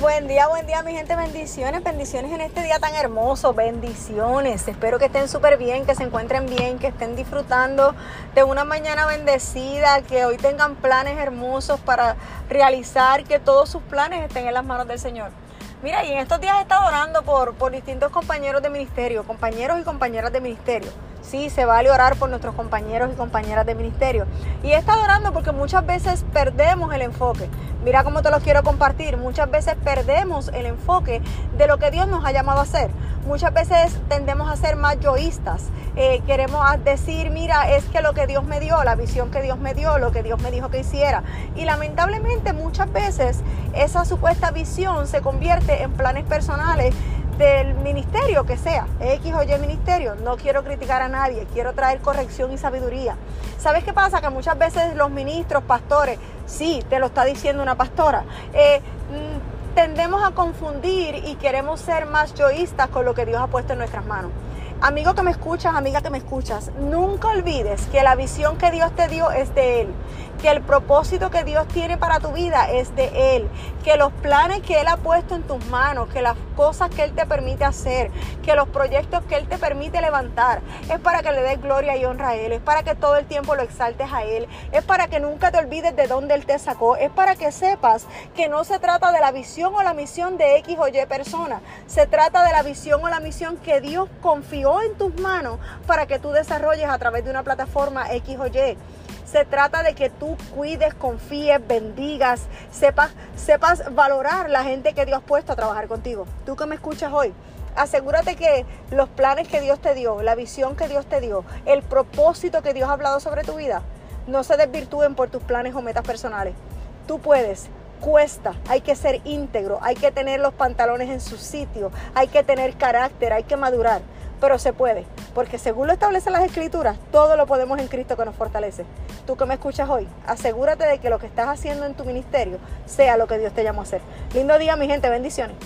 Buen día, buen día mi gente, bendiciones, bendiciones en este día tan hermoso, bendiciones. Espero que estén súper bien, que se encuentren bien, que estén disfrutando de una mañana bendecida, que hoy tengan planes hermosos para realizar, que todos sus planes estén en las manos del Señor. Mira, y en estos días he estado orando por, por distintos compañeros de ministerio, compañeros y compañeras de ministerio. Sí, se vale orar por nuestros compañeros y compañeras de ministerio. Y he estado orando porque muchas veces perdemos el enfoque. Mira cómo te lo quiero compartir. Muchas veces perdemos el enfoque de lo que Dios nos ha llamado a hacer. Muchas veces tendemos a ser más yoístas. Eh, queremos decir, mira, es que lo que Dios me dio, la visión que Dios me dio, lo que Dios me dijo que hiciera. Y lamentablemente muchas veces esa supuesta visión se convierte en planes personales del ministerio que sea, X o Y ministerio. No quiero criticar a nadie, quiero traer corrección y sabiduría. ¿Sabes qué pasa? Que muchas veces los ministros, pastores, sí, te lo está diciendo una pastora, eh, mm, tendemos a confundir y queremos ser más yoístas con lo que Dios ha puesto en nuestras manos. Amigo que me escuchas, amiga que me escuchas, nunca olvides que la visión que Dios te dio es de Él que el propósito que Dios tiene para tu vida es de Él, que los planes que Él ha puesto en tus manos, que las cosas que Él te permite hacer, que los proyectos que Él te permite levantar, es para que le des gloria y honra a Él, es para que todo el tiempo lo exaltes a Él, es para que nunca te olvides de dónde Él te sacó, es para que sepas que no se trata de la visión o la misión de X o Y persona, se trata de la visión o la misión que Dios confió en tus manos para que tú desarrolles a través de una plataforma X o Y. Se trata de que tú cuides, confíes, bendigas, sepas, sepas valorar la gente que Dios ha puesto a trabajar contigo. Tú que me escuchas hoy, asegúrate que los planes que Dios te dio, la visión que Dios te dio, el propósito que Dios ha hablado sobre tu vida, no se desvirtúen por tus planes o metas personales. Tú puedes, cuesta, hay que ser íntegro, hay que tener los pantalones en su sitio, hay que tener carácter, hay que madurar pero se puede, porque según lo establecen las escrituras, todo lo podemos en Cristo que nos fortalece. Tú que me escuchas hoy, asegúrate de que lo que estás haciendo en tu ministerio sea lo que Dios te llamó a hacer. Lindo día, mi gente, bendiciones.